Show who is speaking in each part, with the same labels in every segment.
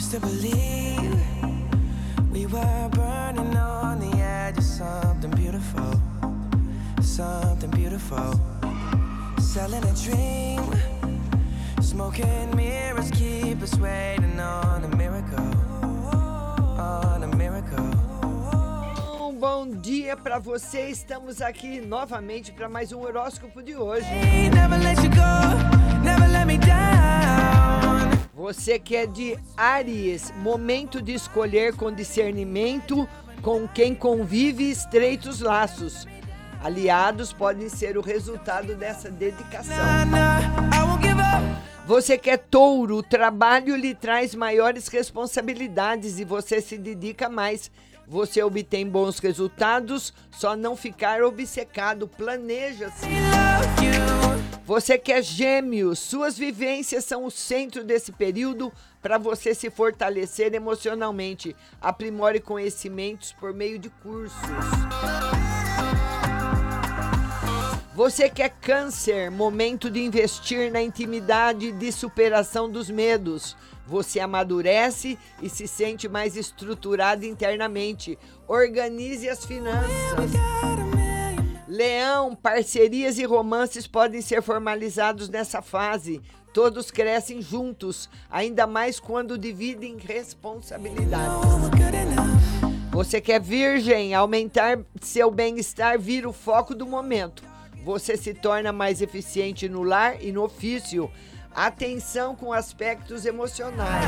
Speaker 1: used to believe we were burning on the edge of something beautiful, something beautiful. Selling a dream, smoking mirrors keep us waiting on a miracle, on a miracle.
Speaker 2: Bom dia para você. Estamos aqui novamente para mais um horóscopo de hoje.
Speaker 1: Ain't
Speaker 2: Você que é de Aries, momento de escolher com discernimento com quem convive estreitos laços. Aliados podem ser o resultado dessa dedicação. Você que é touro, o trabalho lhe traz maiores responsabilidades e você se dedica mais. Você obtém bons resultados, só não ficar obcecado, planeja-se. Você que é gêmeo, suas vivências são o centro desse período para você se fortalecer emocionalmente. Aprimore conhecimentos por meio de cursos. Você que é câncer, momento de investir na intimidade e de superação dos medos. Você amadurece e se sente mais estruturado internamente. Organize as finanças. Leão, parcerias e romances podem ser formalizados nessa fase. Todos crescem juntos, ainda mais quando dividem responsabilidades. Você que é virgem, aumentar seu bem-estar vira o foco do momento. Você se torna mais eficiente no lar e no ofício. Atenção com aspectos emocionais.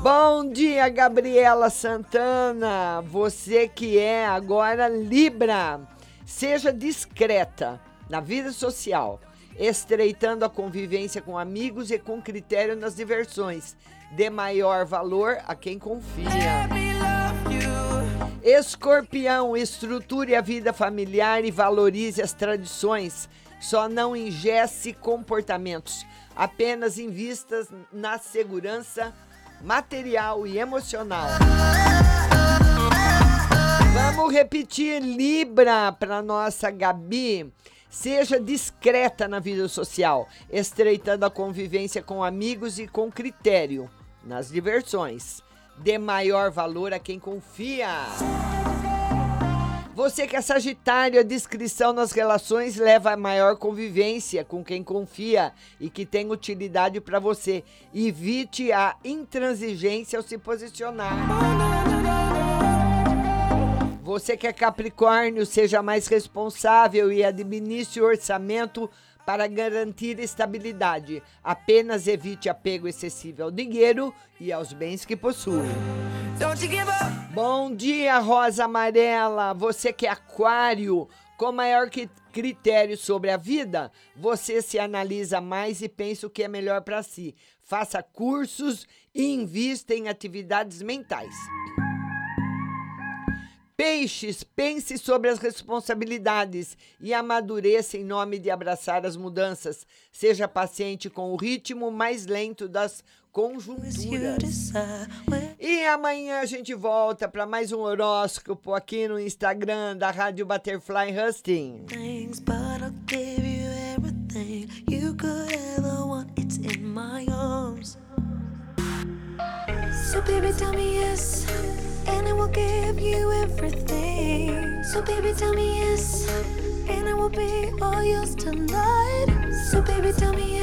Speaker 2: Bom dia, Gabriela Santana. Você que é agora Libra. Seja discreta na vida social, estreitando a convivência com amigos e com critério nas diversões. Dê maior valor a quem confia. Escorpião, estruture a vida familiar e valorize as tradições. Só não ingesse comportamentos, apenas invistas na segurança material e emocional. Vamos repetir Libra para nossa Gabi. Seja discreta na vida social, estreitando a convivência com amigos e com critério nas diversões. Dê maior valor a quem confia. Você que é Sagitário, a discrição nas relações leva a maior convivência com quem confia e que tem utilidade para você. Evite a intransigência ao se posicionar. Você que é Capricórnio, seja mais responsável e administre o orçamento para garantir estabilidade. Apenas evite apego excessivo ao dinheiro e aos bens que possui. Bom dia, Rosa Amarela. Você que é aquário, com maior critério sobre a vida, você se analisa mais e pensa o que é melhor para si. Faça cursos e invista em atividades mentais. Peixes, pense sobre as responsabilidades e amadureça em nome de abraçar as mudanças. Seja paciente com o ritmo mais lento das conjunturas. E amanhã a gente volta para mais um horóscopo aqui no Instagram da Rádio Butterfly Husting.
Speaker 3: So everything. So baby, tell me yes, and I will be all yours tonight. So baby, tell me